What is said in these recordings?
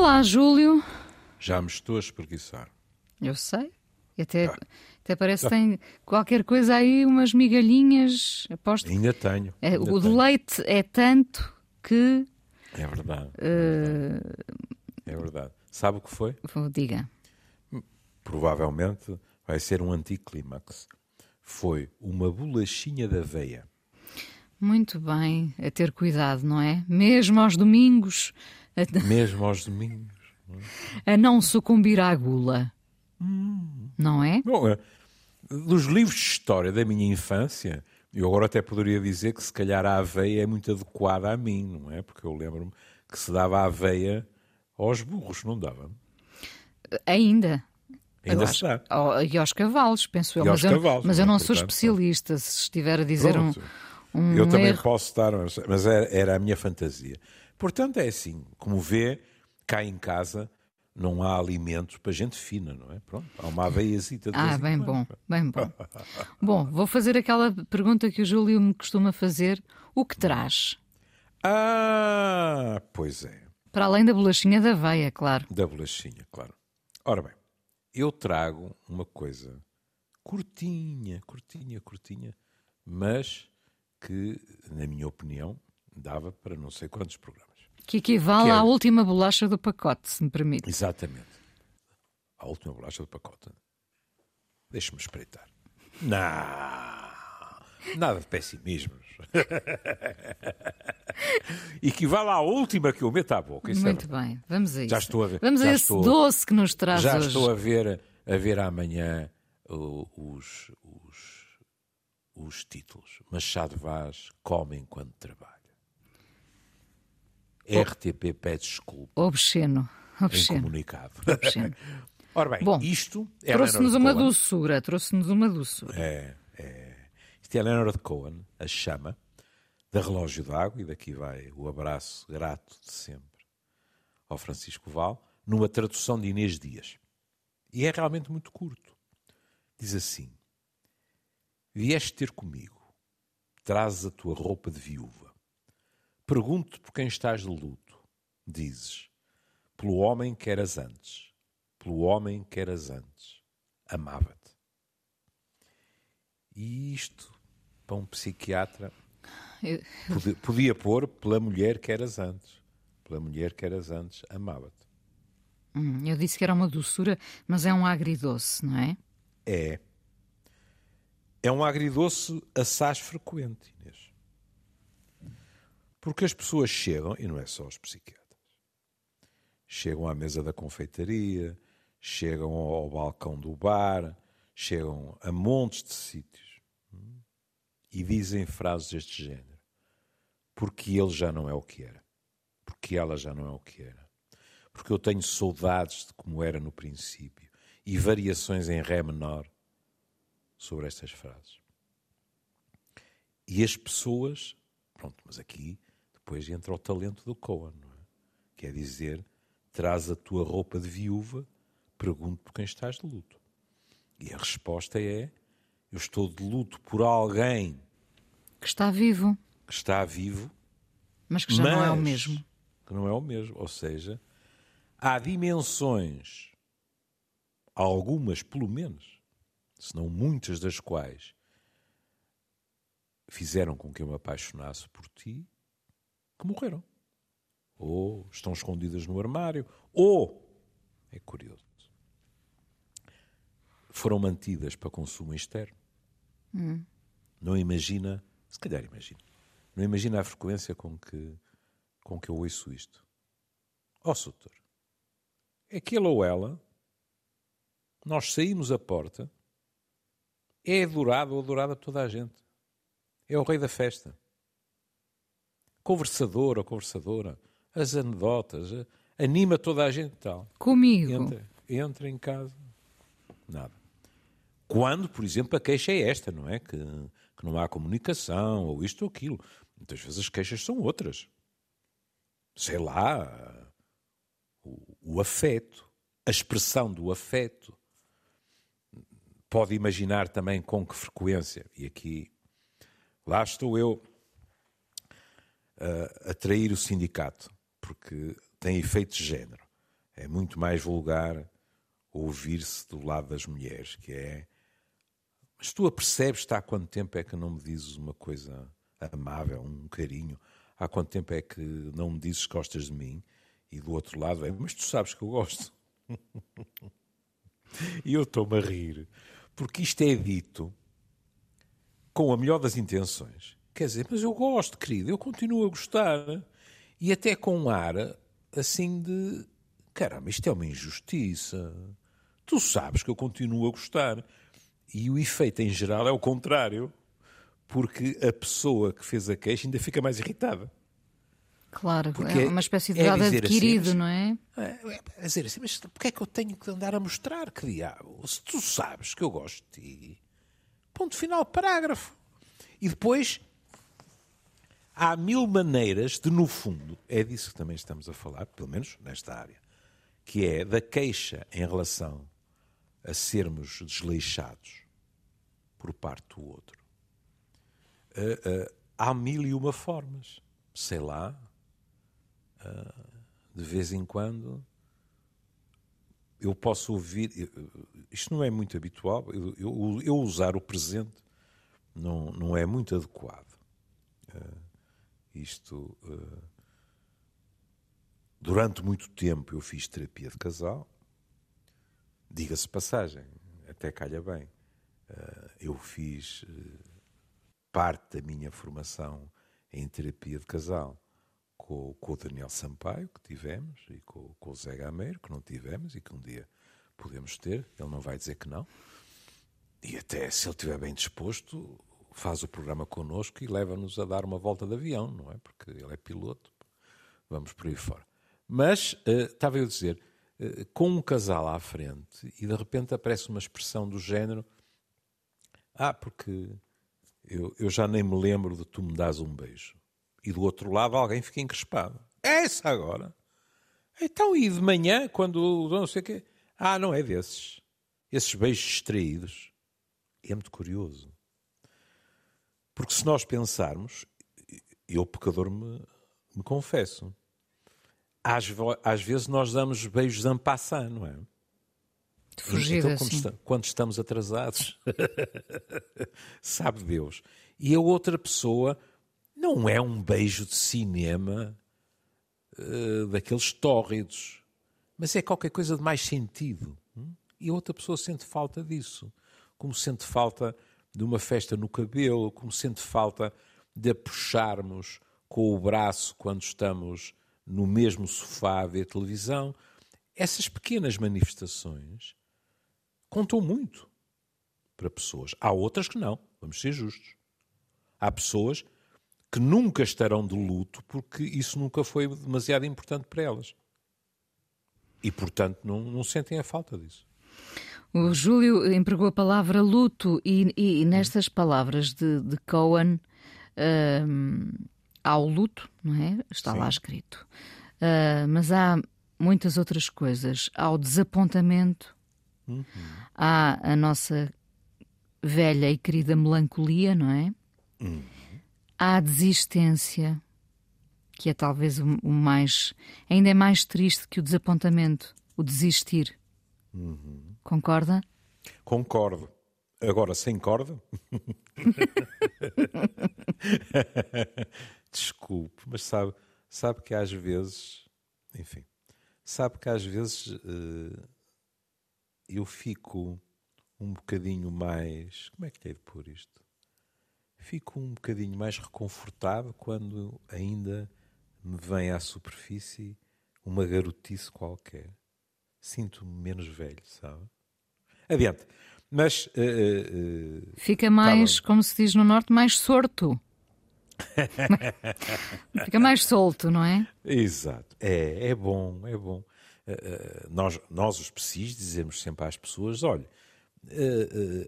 Olá, Júlio. Já me estou a espreguiçar. Eu sei. Até, ah. até parece que tem qualquer coisa aí, umas migalhinhas. Aposto. Ainda tenho. É, ainda o tenho. leite é tanto que. É verdade. Uh... É verdade. Sabe o que foi? Diga. Provavelmente vai ser um anticlímax. Foi uma bolachinha de aveia. Muito bem, a ter cuidado, não é? Mesmo aos domingos. Mesmo aos domingos. A não sucumbir à gula. Hum. Não é? Bom, é, dos livros de história da minha infância, eu agora até poderia dizer que se calhar a aveia é muito adequada a mim, não é? Porque eu lembro-me que se dava a aveia aos burros, não dava? Ainda. Ainda se dá. E aos cavalos, penso eu. E mas eu, cavalos, mas eu não portanto, sou especialista, se estiver a dizer um, um, Eu também erro. posso estar, mas era, era a minha fantasia. Portanto, é assim, como vê, cá em casa não há alimentos para gente fina, não é? Pronto, há uma aveiazita de Ah, bem bom, bem bom. bom, vou fazer aquela pergunta que o Júlio me costuma fazer: o que traz? Ah, pois é. Para além da bolachinha da aveia, claro. Da bolachinha, claro. Ora bem, eu trago uma coisa curtinha, curtinha, curtinha, mas que, na minha opinião, dava para não sei quantos programas. Que equivale que é... à última bolacha do pacote, se me permite. Exatamente. A última bolacha do pacote. Deixe-me espreitar. Não, nada de pessimismos. Equivale à última que eu meto à boca. Isso Muito é bem, vamos a isso. Já estou a ver. Vamos a esse estou, doce que nos traz já hoje. estou a ver, a ver amanhã uh, os, os, os títulos. Machado Vaz come enquanto trabalha. RTP pede desculpa. Obsceno. Obsceno. Em comunicado. Obsceno. Ora bem, Bom, isto é trouxe-nos uma doçura, trouxe-nos uma doçura. É, é. Isto é Leonard Cohen, a chama da relógio d'água, e daqui vai o abraço grato de sempre ao Francisco Val, numa tradução de Inês Dias. E é realmente muito curto. Diz assim: Vieste ter comigo, trazes a tua roupa de viúva. Pergunto-te por quem estás de luto. Dizes: Pelo homem que eras antes pelo homem que eras antes. Amava-te. E isto, para um psiquiatra, Eu... podia, podia, pôr pela mulher que eras antes. Pela mulher que eras antes, amava-te. Hum, eu disse que era uma doçura, mas é um agridoce, não é? É. É um agridoce assaz frequente, Inês. Porque as pessoas chegam, e não é só os psiquiatras, chegam à mesa da confeitaria, chegam ao balcão do bar, chegam a montes de sítios e dizem frases deste género. Porque ele já não é o que era. Porque ela já não é o que era. Porque eu tenho saudades de como era no princípio e variações em Ré menor sobre estas frases. E as pessoas, pronto, mas aqui depois entra o talento do Cohen, não é? Quer dizer, traz a tua roupa de viúva pergunto por quem estás de luto. E a resposta é: eu estou de luto por alguém que está vivo, que está vivo, mas que já mas não é o mesmo. Que não é o mesmo. Ou seja, há dimensões, algumas pelo menos, se não muitas das quais fizeram com que eu me apaixonasse por ti, que morreram. Ou estão escondidas no armário, ou, é curioso, foram mantidas para consumo externo. Hum. Não imagina, se calhar imagina, não imagina a frequência com que, com que eu ouço isto. Ó oh, Soutor, é que ele ou ela, nós saímos a porta, é adorado ou adorada por toda a gente. É o rei da festa. Conversador ou conversadora, as anedotas, anima toda a gente e tal. Comigo. Entra, entra em casa, nada. Quando, por exemplo, a queixa é esta, não é? Que, que não há comunicação, ou isto ou aquilo. Muitas vezes as queixas são outras. Sei lá, o, o afeto, a expressão do afeto. Pode imaginar também com que frequência, e aqui, lá estou eu a, a trair o sindicato, porque tem efeitos de género. é muito mais vulgar ouvir-se do lado das mulheres, que é mas tu apercebes-te há quanto tempo é que não me dizes uma coisa amável, um carinho? Há quanto tempo é que não me dizes que gostas de mim? E do outro lado é, mas tu sabes que eu gosto. e eu estou-me a rir, porque isto é dito com a melhor das intenções. Quer dizer, mas eu gosto, querido, eu continuo a gostar. E até com um ar assim de caramba, isto é uma injustiça. Tu sabes que eu continuo a gostar. E o efeito em geral é o contrário, porque a pessoa que fez a queixa ainda fica mais irritada. Claro, porque é uma espécie de é dado adquirido, assim, não é? É, é dizer assim, mas porquê é que eu tenho que andar a mostrar que diabo? Se tu sabes que eu gosto de ti. Ponto final, parágrafo. E depois há mil maneiras de, no fundo, é disso que também estamos a falar, pelo menos nesta área, que é da queixa em relação a sermos desleixados por parte do outro. Uh, uh, há mil e uma formas. Sei lá, uh, de vez em quando eu posso ouvir. Isto não é muito habitual, eu, eu, eu usar o presente não, não é muito adequado. Isto. durante muito tempo eu fiz terapia de casal Diga-se passagem, até calha bem. Eh, eu fiz eh, parte da minha formação em terapia de casal com, com o Daniel Sampaio, que tivemos, e com, com o Zé Gameiro, que não tivemos e que um dia podemos ter. Ele não vai dizer que não. E até, se ele estiver bem disposto, faz o programa connosco e leva-nos a dar uma volta de avião, não é? Porque ele é piloto. Vamos por aí fora. Mas, uh, estava eu a dizer, eh, com um casal à frente e de repente aparece uma expressão do género: Ah, porque eu, eu já nem me lembro de tu me das um beijo. E do outro lado alguém fica encrespado. É essa agora? Então, e de manhã, quando não sei o quê? Ah, não é desses. Esses beijos distraídos. É muito curioso. Porque se nós pensarmos, eu, pecador, me, me confesso, às, às vezes nós damos beijos en passant, não é? De fugida, então, quando, quando estamos atrasados, sabe Deus. E a outra pessoa não é um beijo de cinema uh, daqueles tórridos, mas é qualquer coisa de mais sentido. Hum? E a outra pessoa sente falta disso. Como sente falta de uma festa no cabelo, como sente falta de a puxarmos com o braço quando estamos no mesmo sofá a ver televisão. Essas pequenas manifestações contam muito para pessoas. Há outras que não, vamos ser justos. Há pessoas que nunca estarão de luto porque isso nunca foi demasiado importante para elas. E, portanto, não, não sentem a falta disso. O Júlio empregou a palavra luto e, e nestas palavras de, de Cohen. Hum, há o luto, não é? Está Sim. lá escrito. Uh, mas há muitas outras coisas. Há o desapontamento, uhum. há a nossa velha e querida melancolia, não é? Uhum. Há a desistência, que é talvez o, o, mais. ainda é mais triste que o desapontamento, o desistir. Uhum. Concorda? Concordo. Agora sem corda? Desculpe, mas sabe, sabe que às vezes, enfim, sabe que às vezes uh, eu fico um bocadinho mais. Como é que lhe é de pôr isto? Fico um bocadinho mais reconfortado quando ainda me vem à superfície uma garotice qualquer. Sinto-me menos velho, sabe? Adiante. Mas. Uh, uh, Fica mais, tá como se diz no Norte, mais sorto. Fica mais solto, não é? Exato. É, é bom, é bom. Uh, nós, nós, os psis, dizemos sempre às pessoas: olha,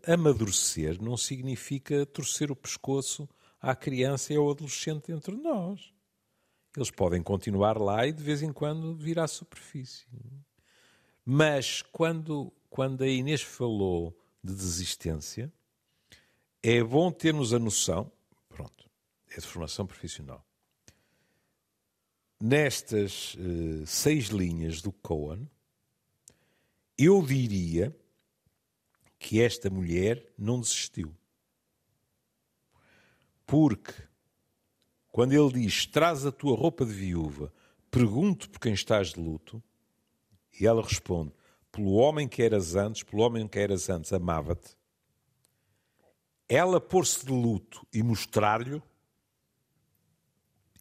amadurecer não significa torcer o pescoço à criança e ao adolescente entre nós. Eles podem continuar lá e de vez em quando vir à superfície. Mas quando, quando a Inês falou de desistência, é bom termos a noção, pronto, é de formação profissional. nestas uh, seis linhas do Cohen, eu diria que esta mulher não desistiu. Porque quando ele diz: Traz a tua roupa de viúva, pergunto por quem estás de luto, e ela responde: Pelo homem que eras antes, pelo homem que eras antes, amava-te. Ela pôr-se de luto e mostrar-lhe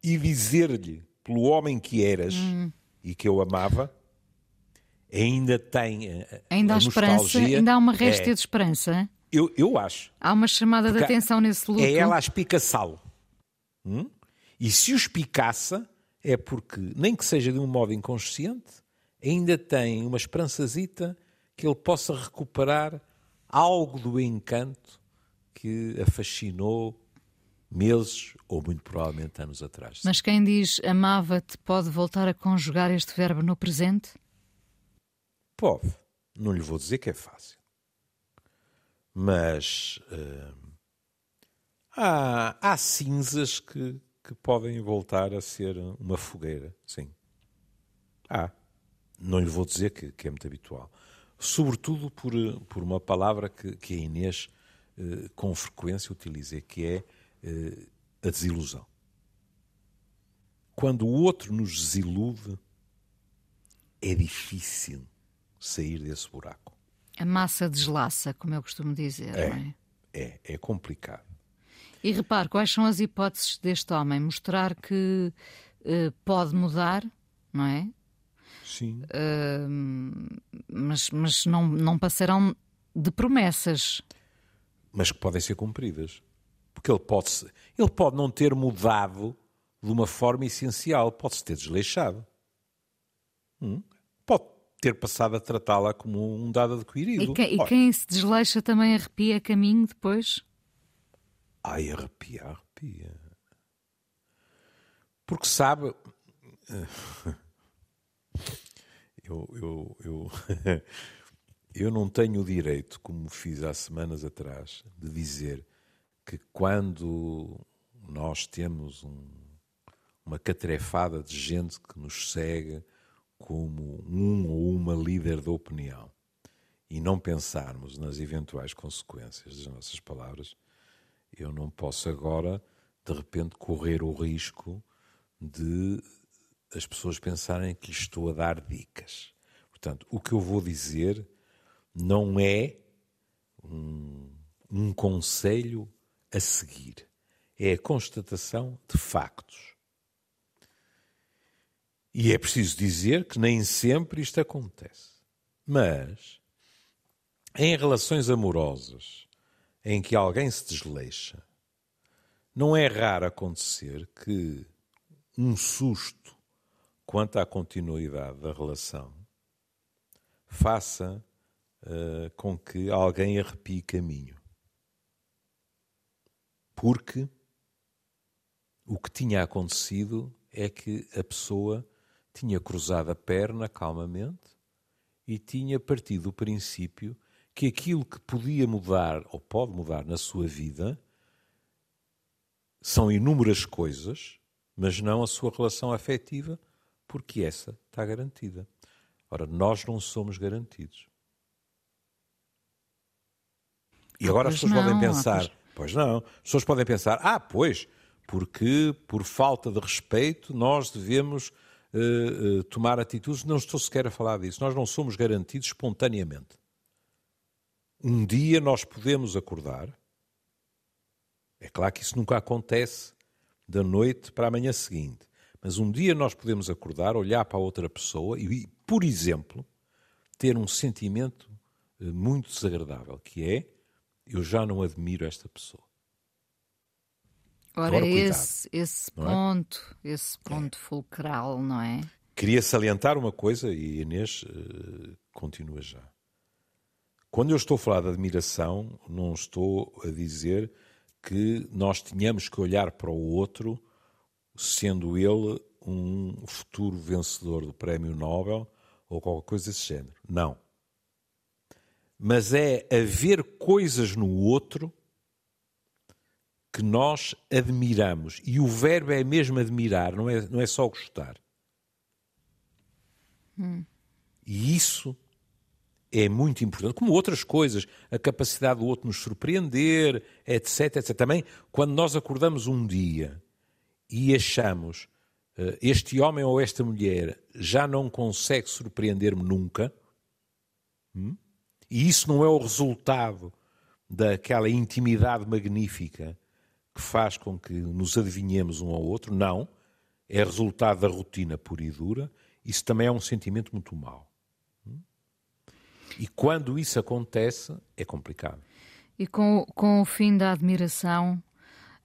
e dizer-lhe pelo homem que eras hum. e que eu amava, ainda tem ainda a, há esperança, ainda há uma réstia é, de esperança. Eu, eu acho. Há uma chamada Porque de atenção nesse luto. É ela a espicaçá-lo. Hum? E se o espicaça, é porque, nem que seja de um modo inconsciente, ainda tem uma esperançazita que ele possa recuperar algo do encanto que a fascinou meses ou muito provavelmente anos atrás. Mas quem diz amava-te pode voltar a conjugar este verbo no presente? Pode. Não lhe vou dizer que é fácil. Mas uh, há, há cinzas que, que podem voltar a ser uma fogueira, sim. Há. Não lhe vou dizer que, que é muito habitual. Sobretudo por, por uma palavra que, que a Inês uh, com frequência utiliza, que é uh, a desilusão. Quando o outro nos desilude, é difícil sair desse buraco. A massa deslaça, como eu costumo dizer, é, não é? É, é complicado. E repare, quais são as hipóteses deste homem? Mostrar que uh, pode mudar, não é? Sim. Uh, mas mas não, não passarão de promessas. Mas que podem ser cumpridas. Porque ele pode, ele pode não ter mudado de uma forma essencial, pode-se ter desleixado. Hum? Pode ter passado a tratá-la como um dado adquirido. E, quem, e quem se desleixa também arrepia caminho depois? Ai, arrepia, arrepia. Porque sabe. Eu, eu, eu, eu não tenho o direito, como fiz há semanas atrás, de dizer que quando nós temos um, uma catrefada de gente que nos segue como um ou uma líder da opinião e não pensarmos nas eventuais consequências das nossas palavras, eu não posso agora, de repente, correr o risco de as pessoas pensarem que lhes estou a dar dicas. Portanto, o que eu vou dizer não é um, um conselho a seguir. É a constatação de factos. E é preciso dizer que nem sempre isto acontece. Mas, em relações amorosas, em que alguém se desleixa, não é raro acontecer que um susto quanto à continuidade da relação faça uh, com que alguém arrepie caminho. Porque o que tinha acontecido é que a pessoa tinha cruzado a perna calmamente e tinha partido do princípio que aquilo que podia mudar ou pode mudar na sua vida são inúmeras coisas, mas não a sua relação afetiva, porque essa está garantida. Ora, nós não somos garantidos. E agora as pessoas não, podem pensar, pois... pois não, as pessoas podem pensar, ah, pois, porque por falta de respeito nós devemos uh, uh, tomar atitudes. Não estou sequer a falar disso. Nós não somos garantidos espontaneamente. Um dia nós podemos acordar. É claro que isso nunca acontece da noite para a manhã seguinte. Mas um dia nós podemos acordar, olhar para a outra pessoa e, por exemplo, ter um sentimento eh, muito desagradável, que é eu já não admiro esta pessoa. Ora, esse, esse é? ponto, é? esse ponto é. fulcral, não é? Queria salientar uma coisa e Inês uh, continua já. Quando eu estou a falar de admiração, não estou a dizer que nós tenhamos que olhar para o outro, sendo ele um futuro vencedor do Prémio Nobel ou qualquer coisa desse género. Não. Mas é haver coisas no outro que nós admiramos. E o verbo é mesmo admirar, não é, não é só gostar. Hum. E isso é muito importante, como outras coisas, a capacidade do outro nos surpreender, etc, etc. Também, quando nós acordamos um dia e achamos uh, este homem ou esta mulher já não consegue surpreender-me nunca, hum? e isso não é o resultado daquela intimidade magnífica que faz com que nos adivinhemos um ao outro, não, é resultado da rotina pura e dura, isso também é um sentimento muito mau. E quando isso acontece, é complicado. E com, com o fim da admiração,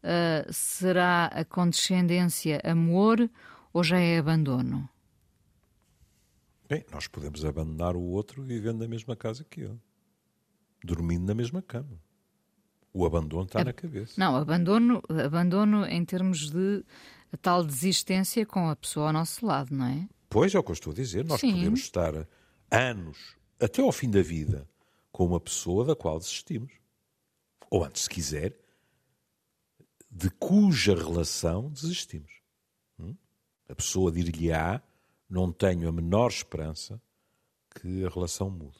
uh, será a condescendência amor ou já é abandono? Bem, nós podemos abandonar o outro vivendo na mesma casa que ele, dormindo na mesma cama. O abandono está a... na cabeça. Não, abandono, abandono em termos de tal desistência com a pessoa ao nosso lado, não é? Pois é o que eu estou a dizer. Nós Sim. podemos estar anos até ao fim da vida, com uma pessoa da qual desistimos. Ou antes, se quiser, de cuja relação desistimos. Hum? A pessoa dir-lhe-á: não tenho a menor esperança que a relação mude.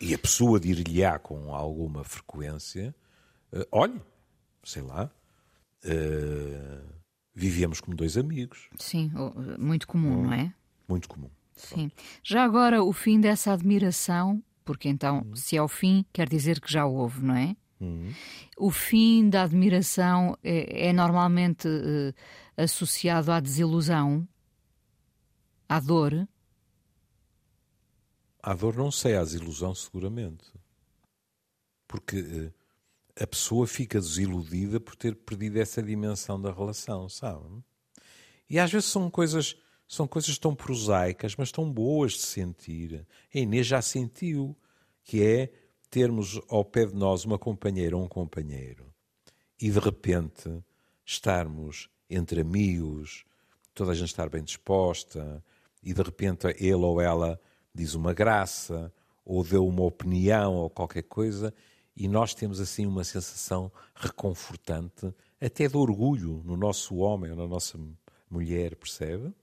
E a pessoa dir-lhe-á com alguma frequência: uh, olhe, sei lá, uh, vivíamos como dois amigos. Sim, muito comum, hum, não é? Muito comum. Sim. Já agora, o fim dessa admiração, porque então, uhum. se é o fim, quer dizer que já houve, não é? Uhum. O fim da admiração é, é normalmente uh, associado à desilusão, à dor. À dor, não sei, à desilusão, seguramente. Porque uh, a pessoa fica desiludida por ter perdido essa dimensão da relação, sabe? E às vezes são coisas são coisas tão prosaicas, mas tão boas de sentir. A Inês já sentiu, que é termos ao pé de nós uma companheira ou um companheiro e de repente estarmos entre amigos, toda a gente estar bem disposta e de repente ele ou ela diz uma graça ou deu uma opinião ou qualquer coisa e nós temos assim uma sensação reconfortante, até de orgulho no nosso homem ou na nossa mulher, percebe?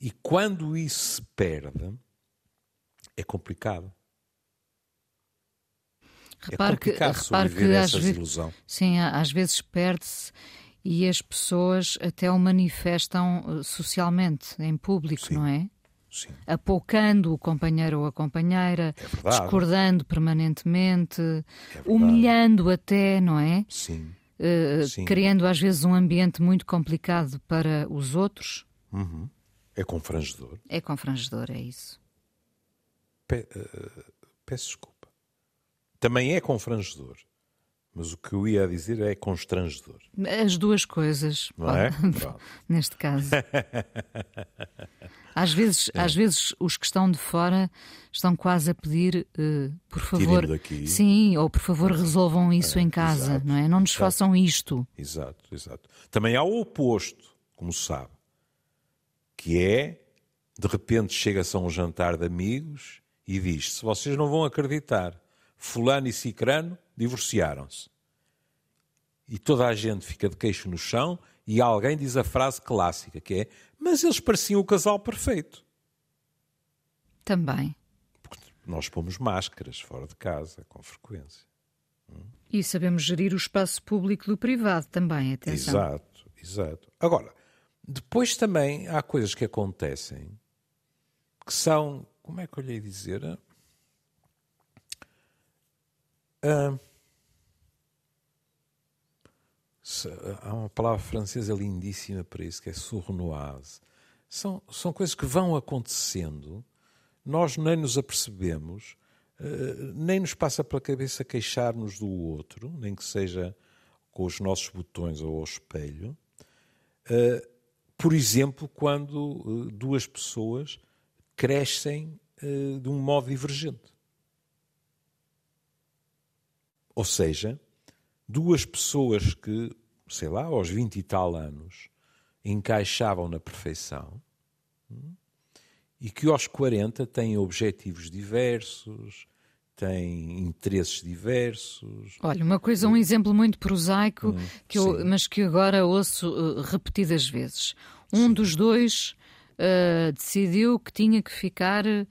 E quando isso se perde, é complicado. Repare é que, repare que às vezes, sim, às vezes perde-se e as pessoas até o manifestam eh, socialmente, em público, sim. não é? Sim. Apocando o companheiro ou a companheira, é discordando permanentemente, é humilhando até, não é? Sim. Uh, Sim. Criando às vezes um ambiente muito complicado para os outros. Uhum. É confrangedor. É confrangedor, é isso. Pe uh, peço desculpa. Também é confrangedor. Mas o que eu ia dizer é constrangedor. As duas coisas. Não é? Neste caso. Às vezes, é. às vezes os que estão de fora estão quase a pedir, uh, por favor, daqui. sim, ou por favor resolvam isso é, em casa, exato, não é? Não nos exato. façam isto. Exato, exato. Também há o oposto, como sabe que é, de repente chega-se a um jantar de amigos e diz: se vocês não vão acreditar, fulano e cicrano divorciaram-se. E toda a gente fica de queixo no chão e alguém diz a frase clássica que é: mas eles pareciam o casal perfeito. Também. Porque nós pomos máscaras fora de casa com frequência. E sabemos gerir o espaço público do privado também, atenção. Exato, exato. Agora, depois também há coisas que acontecem que são, como é que eu lhe ia dizer? Uh, há uma palavra francesa lindíssima para isso, que é sournoise. São, são coisas que vão acontecendo, nós nem nos apercebemos, uh, nem nos passa pela cabeça queixar-nos do outro, nem que seja com os nossos botões ou ao espelho. Uh, por exemplo, quando duas pessoas crescem de um modo divergente. Ou seja, duas pessoas que, sei lá, aos 20 e tal anos, encaixavam na perfeição hum, e que aos 40 têm objetivos diversos, têm interesses diversos. Olha, uma coisa, um exemplo muito prosaico, hum, que eu, mas que agora ouço uh, repetidas vezes. Um Sim. dos dois uh, decidiu que tinha que ficar uh,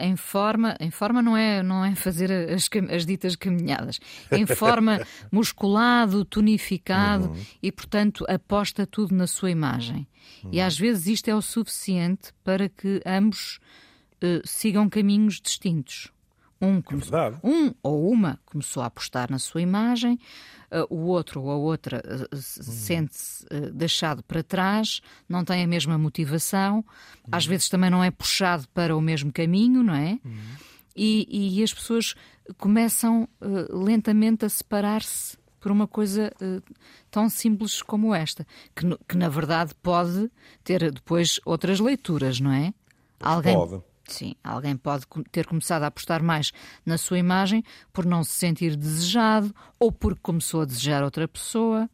em forma, em forma não é, não é fazer as, as ditas caminhadas, em forma musculado, tonificado uhum. e, portanto, aposta tudo na sua imagem. Uhum. E às vezes isto é o suficiente para que ambos uh, sigam caminhos distintos. Um, é um ou uma começou a apostar na sua imagem, uh, o outro ou a outra uh, hum. sente-se uh, deixado para trás, não tem a mesma motivação, hum. às vezes também não é puxado para o mesmo caminho, não é? Hum. E, e, as pessoas começam lentamente a separar-se por uma coisa tão simples como esta, que, que na verdade pode ter depois outras leituras, não é? Alguém, pode. Sim, alguém pode ter começado a apostar mais na sua imagem por não se sentir desejado, ou porque começou a desejar outra pessoa,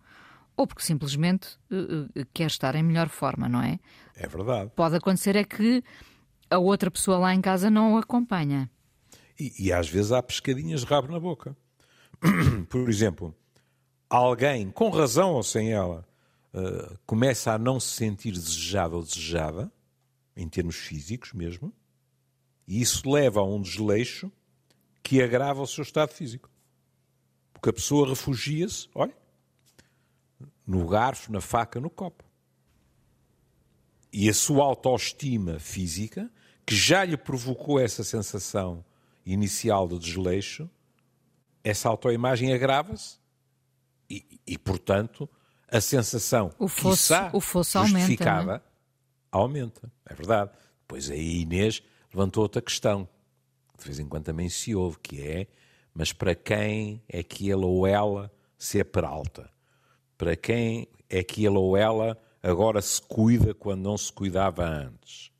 ou porque simplesmente uh, uh, quer estar em melhor forma, não é? É verdade. Pode acontecer é que a outra pessoa lá em casa não o acompanha. E, e às vezes há pescadinhas de rabo na boca. por exemplo, alguém, com razão ou sem ela, uh, começa a não se sentir desejado ou desejada, em termos físicos mesmo, e isso leva a um desleixo que agrava o seu estado físico. Porque a pessoa refugia-se, olha, no garfo, na faca, no copo. E a sua autoestima física, que já lhe provocou essa sensação inicial de desleixo, essa autoimagem agrava-se e, e, portanto, a sensação o fosse, quiçá, o justificada aumenta, é? aumenta. É verdade. Pois aí Inês levantou outra questão, que de vez em quando também se ouve, que é, mas para quem é que ele ou ela se é peralta? Para quem é que ele ou ela agora se cuida quando não se cuidava antes?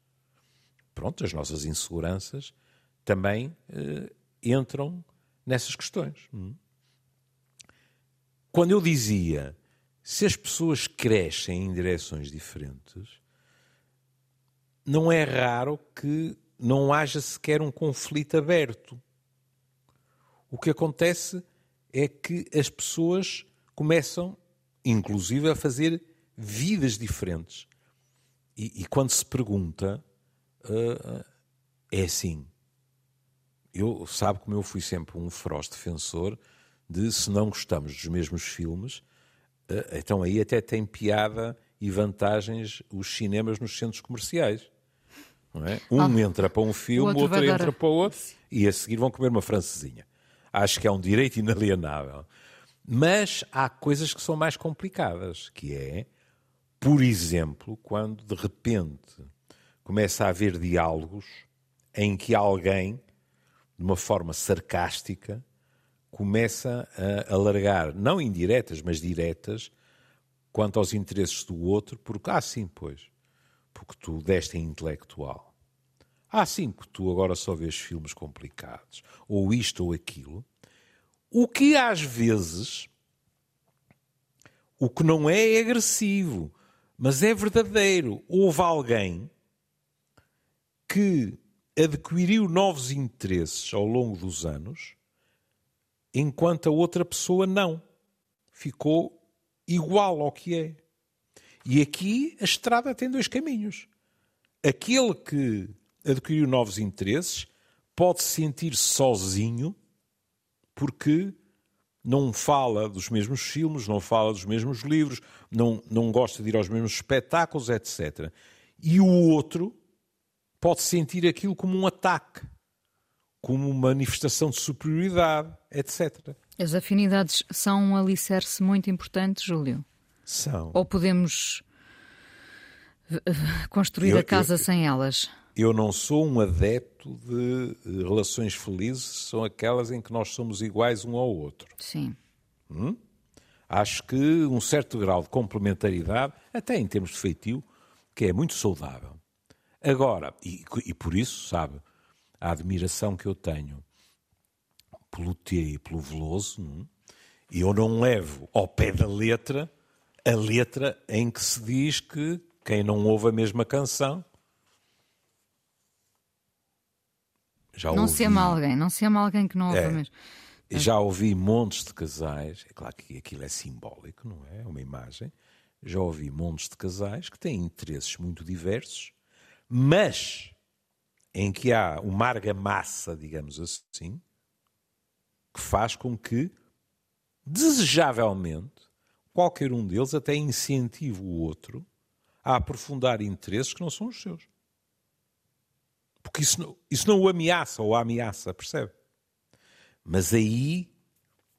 Pronto, as nossas inseguranças também eh, entram nessas questões. Hum? Quando eu dizia se as pessoas crescem em direções diferentes, não é raro que não haja sequer um conflito aberto. O que acontece é que as pessoas começam, inclusive, a fazer vidas diferentes. E, e quando se pergunta, uh, é assim. Eu sabe como eu fui sempre um feroz defensor de se não gostamos dos mesmos filmes, uh, então aí até tem piada e vantagens os cinemas nos centros comerciais. É? Um ah, entra para um filme, o outro, outro entra para o outro e a seguir vão comer uma francesinha. Acho que é um direito inalienável. Mas há coisas que são mais complicadas, que é, por exemplo, quando de repente começa a haver diálogos em que alguém, de uma forma sarcástica, começa a alargar, não indiretas, mas diretas, quanto aos interesses do outro, porque, ah, sim, pois, porque tu deste em intelectual. Ah, sim, que tu agora só vês filmes complicados, ou isto ou aquilo. O que às vezes, o que não é, é agressivo, mas é verdadeiro. Houve alguém que adquiriu novos interesses ao longo dos anos, enquanto a outra pessoa não. Ficou igual ao que é. E aqui a estrada tem dois caminhos. Aquele que adquiriu novos interesses pode se sentir sozinho porque não fala dos mesmos filmes, não fala dos mesmos livros, não, não gosta de ir aos mesmos espetáculos, etc. E o outro pode sentir aquilo como um ataque, como uma manifestação de superioridade, etc. As afinidades são um alicerce muito importante, Júlio. São. Ou podemos construir eu, a casa eu, sem elas? Eu não sou um adepto de eh, relações felizes, são aquelas em que nós somos iguais um ao outro. Sim. Hum? Acho que um certo grau de complementaridade, até em termos de feitio, que é muito saudável. Agora, e, e por isso, sabe, a admiração que eu tenho pelo T e pelo Veloso, hum? e eu não levo ao pé da letra a letra em que se diz que quem não ouve a mesma canção. Já não ouvi... se ama alguém, não se ama alguém que não ouve é, a mesma. Já ouvi montes de casais, é claro que aquilo é simbólico, não é? É uma imagem. Já ouvi montes de casais que têm interesses muito diversos, mas em que há uma argamassa, digamos assim, que faz com que, desejavelmente, qualquer um deles até incentive o outro a aprofundar interesses que não são os seus. Porque isso não, isso não o ameaça ou a ameaça, percebe? Mas aí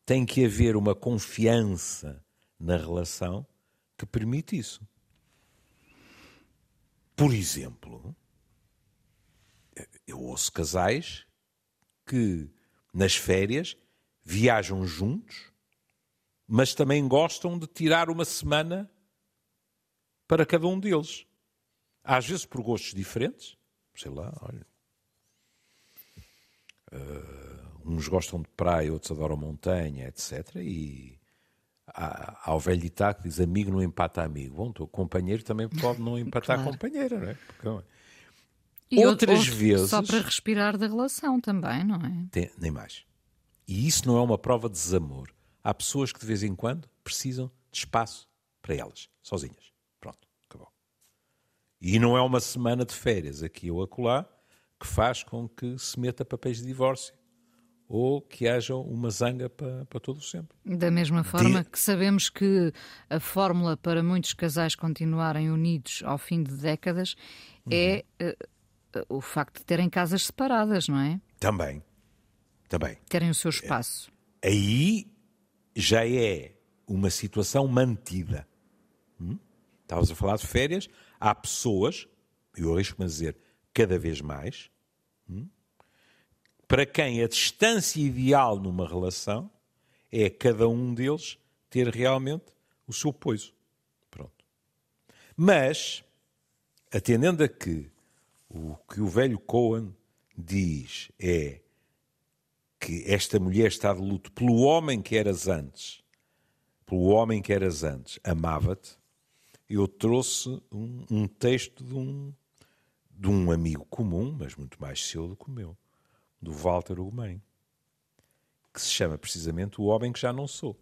tem que haver uma confiança na relação que permite isso. Por exemplo, eu ouço casais que nas férias viajam juntos, mas também gostam de tirar uma semana para cada um deles. Às vezes por gostos diferentes, sei lá, olha. Uh, uns gostam de praia, outros adoram montanha, etc. E há, há o velho ditado que diz amigo não empata amigo. Bom, o companheiro também pode não empatar claro. companheira, não é? Porque, e outras outro, vezes. Só para respirar da relação também, não é? Tem, nem mais. E isso não é uma prova de desamor. Há pessoas que de vez em quando precisam de espaço para elas, sozinhas. Pronto, acabou. E não é uma semana de férias aqui ou acolá que faz com que se meta papéis de divórcio ou que haja uma zanga para, para todo o sempre. Da mesma forma de... que sabemos que a fórmula para muitos casais continuarem unidos ao fim de décadas uhum. é uh, o facto de terem casas separadas, não é? Também. Também. Terem o seu espaço. Aí já é uma situação mantida. Hum? Estavas a falar de férias. Há pessoas, eu arrisco-me a dizer cada vez mais, hum? para quem a distância ideal numa relação é cada um deles ter realmente o seu poiso. Pronto. Mas, atendendo a que o que o velho Cohen diz é que esta mulher está de luto pelo homem que eras antes, pelo homem que eras antes, amava-te, eu trouxe um, um, texto de um, de um amigo comum, mas muito mais seu do que o meu, do Walter Ugumem, que se chama precisamente O Homem que Já Não Sou.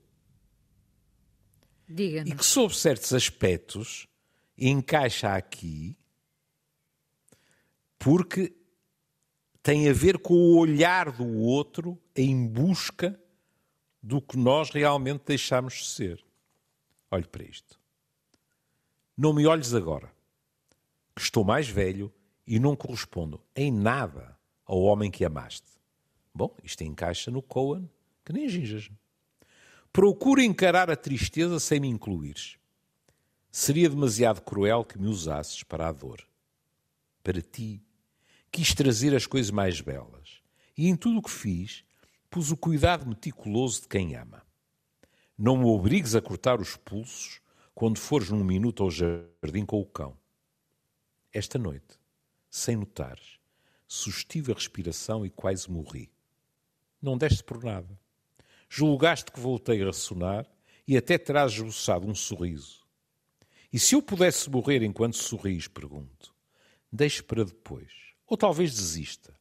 Diga-nos. E que, sob certos aspectos, encaixa aqui porque tem a ver com o olhar do outro em busca do que nós realmente deixamos de ser. Olhe para isto. Não me olhes agora, que estou mais velho e não correspondo em nada ao homem que amaste. Bom, isto encaixa no Cohen, que nem ginjas. Procura encarar a tristeza sem me incluires. Seria demasiado cruel que me usasses para a dor. Para ti, quis trazer as coisas mais belas. E em tudo o que fiz, pus o cuidado meticuloso de quem ama. Não me obrigues a cortar os pulsos quando fores num minuto ao jardim com o cão. Esta noite, sem notares, sustive a respiração e quase morri. Não deste por nada. Julgaste que voltei a ressonar e até terás esboçado um sorriso. E se eu pudesse morrer enquanto sorris, pergunto, deixe para depois ou talvez desista.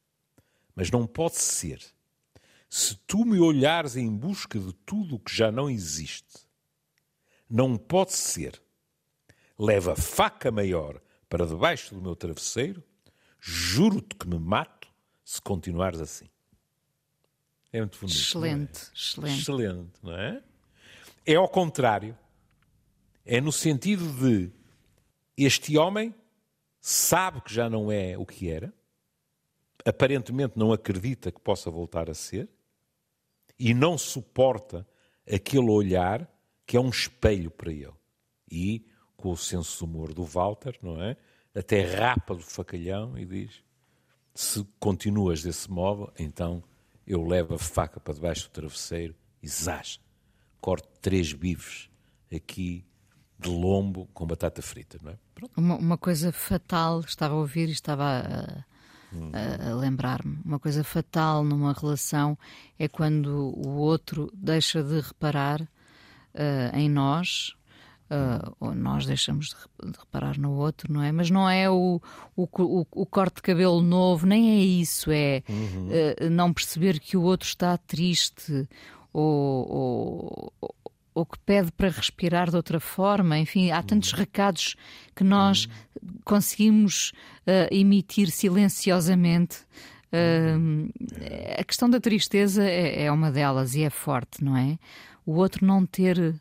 Mas não pode ser. Se tu me olhares em busca de tudo o que já não existe, não pode ser. Leva a faca maior para debaixo do meu travesseiro, juro-te que me mato se continuares assim. É muito bonito. Excelente, é? excelente. Excelente, não é? É ao contrário. É no sentido de este homem sabe que já não é o que era, aparentemente não acredita que possa voltar a ser e não suporta aquele olhar que é um espelho para ele. E, com o senso de humor do Walter, não é? Até rapa do facalhão e diz: se continuas desse modo, então eu levo a faca para debaixo do travesseiro e zás, corto três bifes aqui de lombo com batata frita, não é? Uma, uma, coisa fatal, estava a ouvir e estava a, a, a lembrar-me. Uma coisa fatal numa relação é quando o outro deixa de reparar uh, em nós. Uh, ou nós deixamos de, reparar no outro, não é? Mas não é o, o, o, o corte de cabelo novo, nem é isso, é uhum. uh, não perceber que o outro está triste ou, ou ou que pede para respirar de outra forma. Enfim, há tantos recados que nós conseguimos uh, emitir silenciosamente. Uh, a questão da tristeza é, é, uma delas e é forte, não é? O outro não ter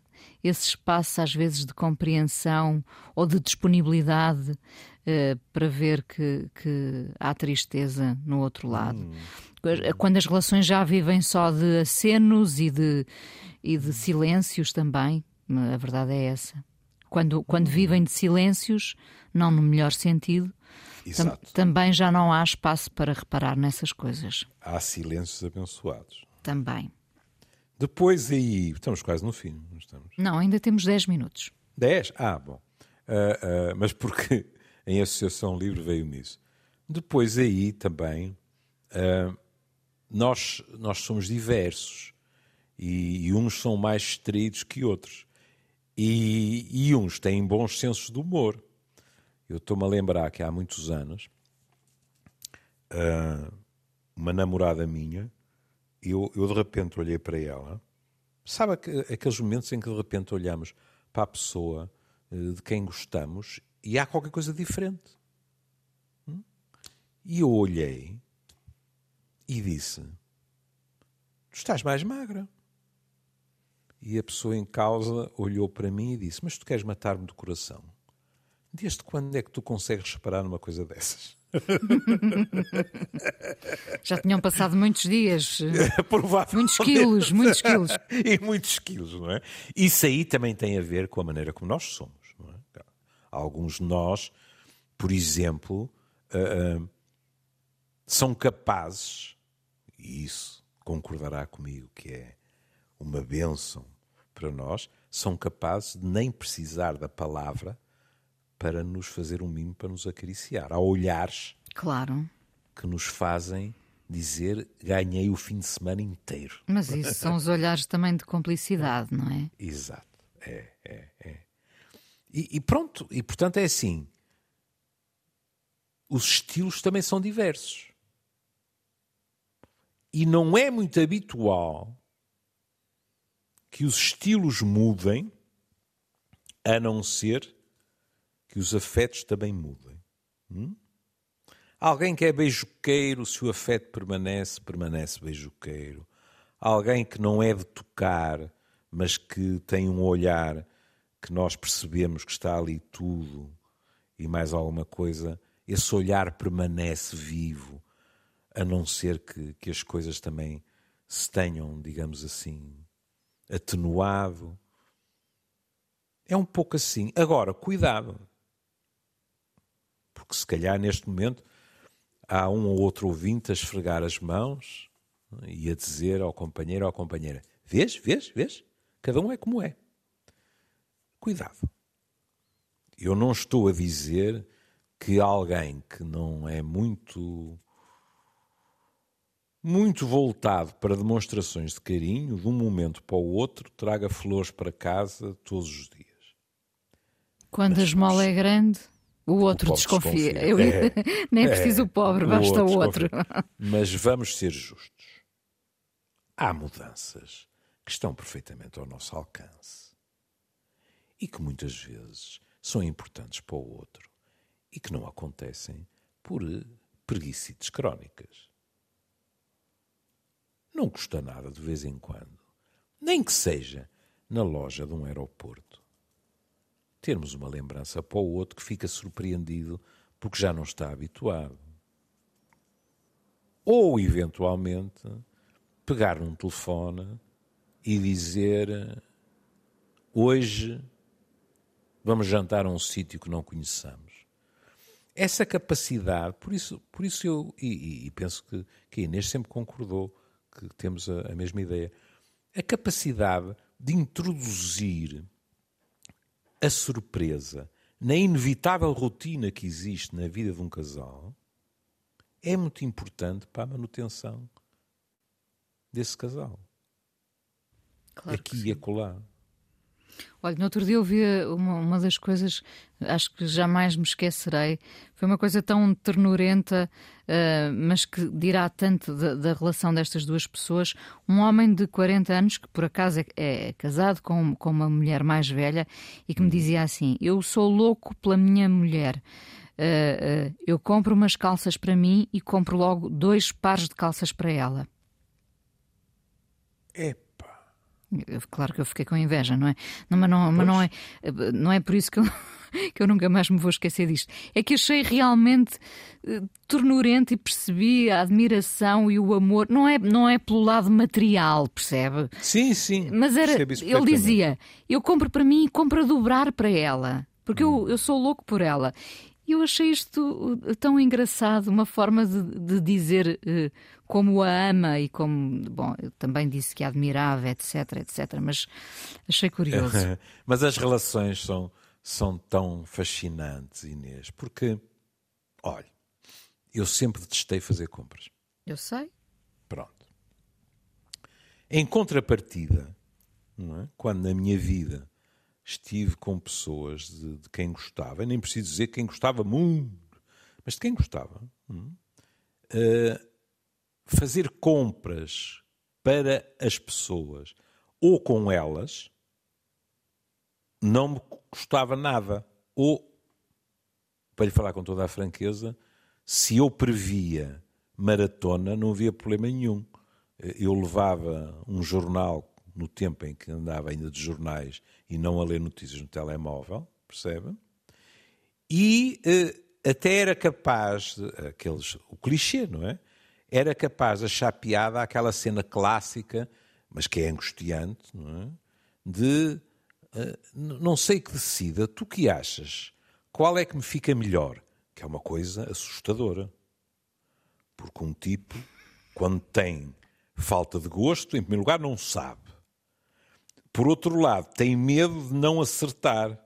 esse espaço, às vezes, de compreensão ou de disponibilidade uh, para ver que, que, há tristeza no outro lado. Hum. Quando as relações já vivem só de acenos e de, e de silêncios também, a verdade é essa. Quando, quando vivem de silêncios, não no melhor sentido, tam, também já não há espaço para reparar nessas coisas. Há silêncios abençoados. Também. Depois aí, estamos quase no fim, não estamos? Não, ainda temos 10 minutos. 10? Ah, bom. Uh, uh, mas porque em Associação Livre veio nisso. Depois aí também, uh, nós, nós somos diversos e, e, uns são mais estritos que outros. E, e uns têm bons sensos de humor. Eu estou-me a lembrar que há muitos anos, uma namorada minha eu, eu de repente olhei para ela. Sabe aqueles momentos em que de repente olhamos para a pessoa eh, de quem gostamos e há qualquer coisa diferente? Hum? E eu olhei e disse: Tu estás mais magra. E a pessoa em causa olhou para mim e disse: Mas tu queres matar-me do coração? Desde quando é que tu consegues reparar numa coisa dessas? Já tinham passado muitos dias. Muitos quilos, muitos quilos. e muitos quilos, não é? Isso aí também tem a ver com a maneira como nós somos. É? Alguns de nós, por exemplo, uh, uh, são capazes, e isso concordará comigo que é uma bênção para nós, são capazes de nem precisar da palavra para nos fazer um mimo, para nos acariciar. Há olhares claro. que nos fazem dizer ganhei o fim de semana inteiro. Mas isso são os olhares também de complicidade, não é? Exato. É, é, é. E, e pronto, e portanto é assim. Os estilos também são diversos. E não é muito habitual que os estilos mudem, a não ser que os afetos também mudem. Hum? Alguém que é beijoqueiro, se o afeto permanece, permanece beijoqueiro. Alguém que não é de tocar, mas que tem um olhar que nós percebemos que está ali tudo e mais alguma coisa, esse olhar permanece vivo, a não ser que, que as coisas também se tenham, digamos assim, atenuado. É um pouco assim. Agora, cuidado porque se calhar neste momento há um ou outro ouvinte a esfregar as mãos e a dizer ao companheiro ou à companheira: Vês, vês, vês? Cada um é como é. Cuidado. Eu não estou a dizer que alguém que não é muito muito voltado para demonstrações de carinho, de um momento para o outro, traga flores para casa todos os dias. Quando Mas, a esmola é grande? O outro o desconfia. desconfia. Eu, é, nem é preciso o pobre, basta o outro. O outro. Mas vamos ser justos. Há mudanças que estão perfeitamente ao nosso alcance e que muitas vezes são importantes para o outro e que não acontecem por preguiçites crónicas. Não custa nada de vez em quando, nem que seja na loja de um aeroporto termos uma lembrança para o outro que fica surpreendido porque já não está habituado. Ou, eventualmente, pegar num telefone e dizer: Hoje vamos jantar a um sítio que não conheçamos. Essa capacidade, por isso, por isso eu, e, e penso que, que a Inês sempre concordou que temos a, a mesma ideia, a capacidade de introduzir a surpresa na inevitável rotina que existe na vida de um casal é muito importante para a manutenção desse casal. Claro Aqui e acolá. Olha, no outro dia eu vi uma, uma das coisas, acho que jamais me esquecerei, foi uma coisa tão ternurenta, uh, mas que dirá tanto da, da, relação destas duas pessoas. Um homem de 40 anos, que por acaso é, é casado com, com uma mulher mais velha, e que me dizia assim: Eu sou louco pela minha mulher. Uh, uh, eu compro umas calças para mim e compro logo dois pares de calças para ela. Epá. Claro que eu fiquei com inveja, não é? Não, mas não, mas não, é, não é por isso que eu, que eu nunca mais me vou esquecer disto. É que achei realmente uh, ternurente e percebi a admiração e o amor. Não é, não é pelo lado material, percebe? Sim, sim. Mas era, ele dizia: eu compro para mim e compro a dobrar para ela. Porque hum. eu, eu sou louco por ela. Eu achei isto uh, tão engraçado, uma forma de, de dizer uh, como a ama e como, bom, eu também disse que a admirava, etc, etc, mas achei curioso. mas as relações são, são tão fascinantes, Inês, porque, olha, eu sempre detestei fazer compras. Eu sei. Pronto. Em contrapartida, é? quando na minha vida estive com pessoas de, de, quem gostava, nem preciso dizer quem gostava muito, mas de quem gostava, uh, fazer compras para as pessoas ou com elas não me custava nada. Ou, para lhe falar com toda a franqueza, se eu previa maratona, não havia problema nenhum. Eu levava um jornal no tempo em que andava ainda de jornais e não a ler notícias no telemóvel, percebe? E uh, até era capaz, de, aqueles, o clichê, não é? Era capaz de achar piada aquela cena clássica, mas que é angustiante, não é? De uh, não sei que decida, tu que achas? Qual é que me fica melhor? Que é uma coisa assustadora. Porque um tipo, quando tem falta de gosto, em primeiro lugar, não sabe. Por outro lado, tem medo de não acertar.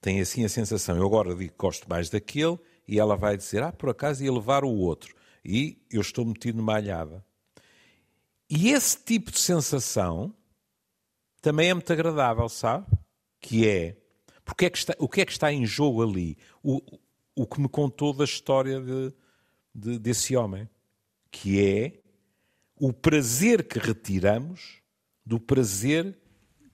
Tem assim a sensação, eu agora digo que gosto mais daquele, e ela vai dizer, ah, por acaso ia levar o outro. E eu estou metido numa alhada. E esse tipo de sensação também é muito agradável, sabe? Que é, porque é que está, o que é que está em jogo ali? O, o que me contou da história de, de, desse homem, que é o prazer que retiramos do prazer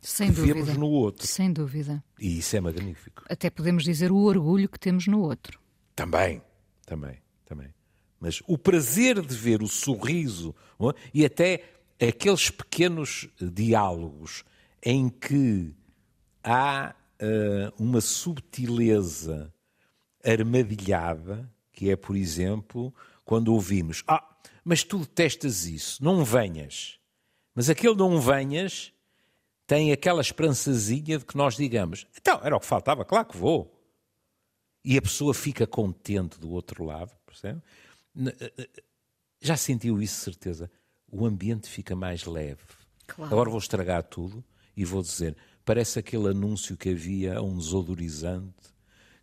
sem dúvida. vemos no outro. Sem dúvida. E isso é magnífico. Até podemos dizer o orgulho que temos no outro. Também, também, também. Mas o prazer de ver o sorriso é? e até aqueles pequenos diálogos em que há uh, uma subtileza armadilhada, que é, por exemplo, quando ouvimos: Ah, mas tu detestas isso, não venhas. Mas aquele não venhas tem aquela esperançazinha de que nós digamos: então, era o que faltava, claro que vou. E a pessoa fica contente do outro lado, percebe? Eh, eh, já sentiu isso, certeza? O ambiente fica mais leve. Claro. Agora vou estragar tudo e vou dizer: parece aquele anúncio que havia a um desodorizante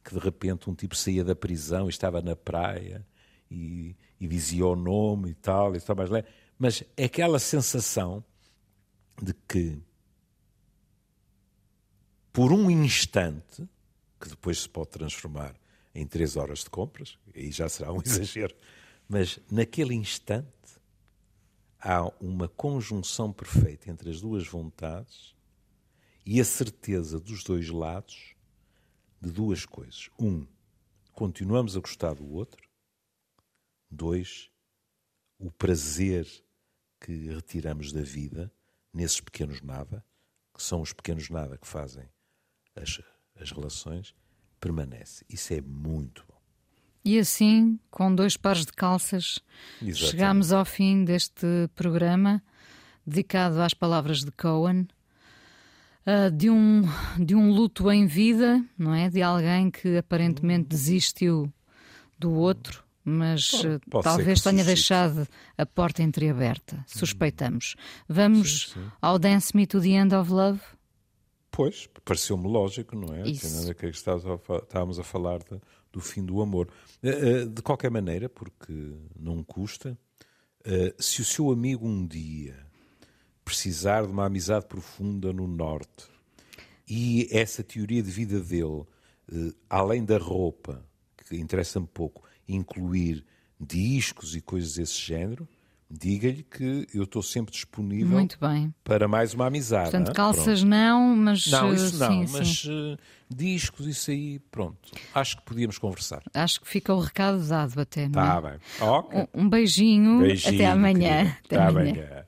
que de repente um tipo saía da prisão e estava na praia e, e dizia o nome e tal, e estava mais leve. Mas é aquela sensação de que por um instante, que depois se pode transformar em três horas de compras, aí já será um exagero, mas naquele instante há uma conjunção perfeita entre as duas vontades e a certeza dos dois lados de duas coisas. Um, continuamos a gostar do outro. Dois, o prazer que retiramos da vida nesses pequenos nada, que são os pequenos nada que fazem as, as relações, permanece. Isso é muito bom. E assim, com dois pares de calças, Exatamente. chegamos ao fim deste programa dedicado às palavras de Cohen. Uh, de, um, de um luto em vida, não é? De alguém que aparentemente desistiu do outro, mas pode, ah, talvez tenha deixado a porta entreaberta. Suspeitamos. Vamos sim, sim. ao Dance Me to the End of Love? Pois, pareceu-me lógico, não é? Isso. Que estávamos a falar do fim do amor. Eh, eh, de qualquer maneira, porque não custa, eh, se o seu amigo um dia precisar de uma amizade profunda no Norte e essa teoria de vida dele, além da roupa, que interessa-me pouco, incluir discos e coisas desse género, diga-lhe que eu estou sempre disponível para mais uma amizade. Portanto, hein? calças Pronto. não, mas. Não, eh, isso não, sim, mas sim. eh, discos, isso aí, pronto. Acho que podíamos conversar. Acho que fica o recado dado até. não é? Tá bem. Ok. Um- beijinho. Beijinho, Até amanhã. querida. Até Até amanhã. amanhã.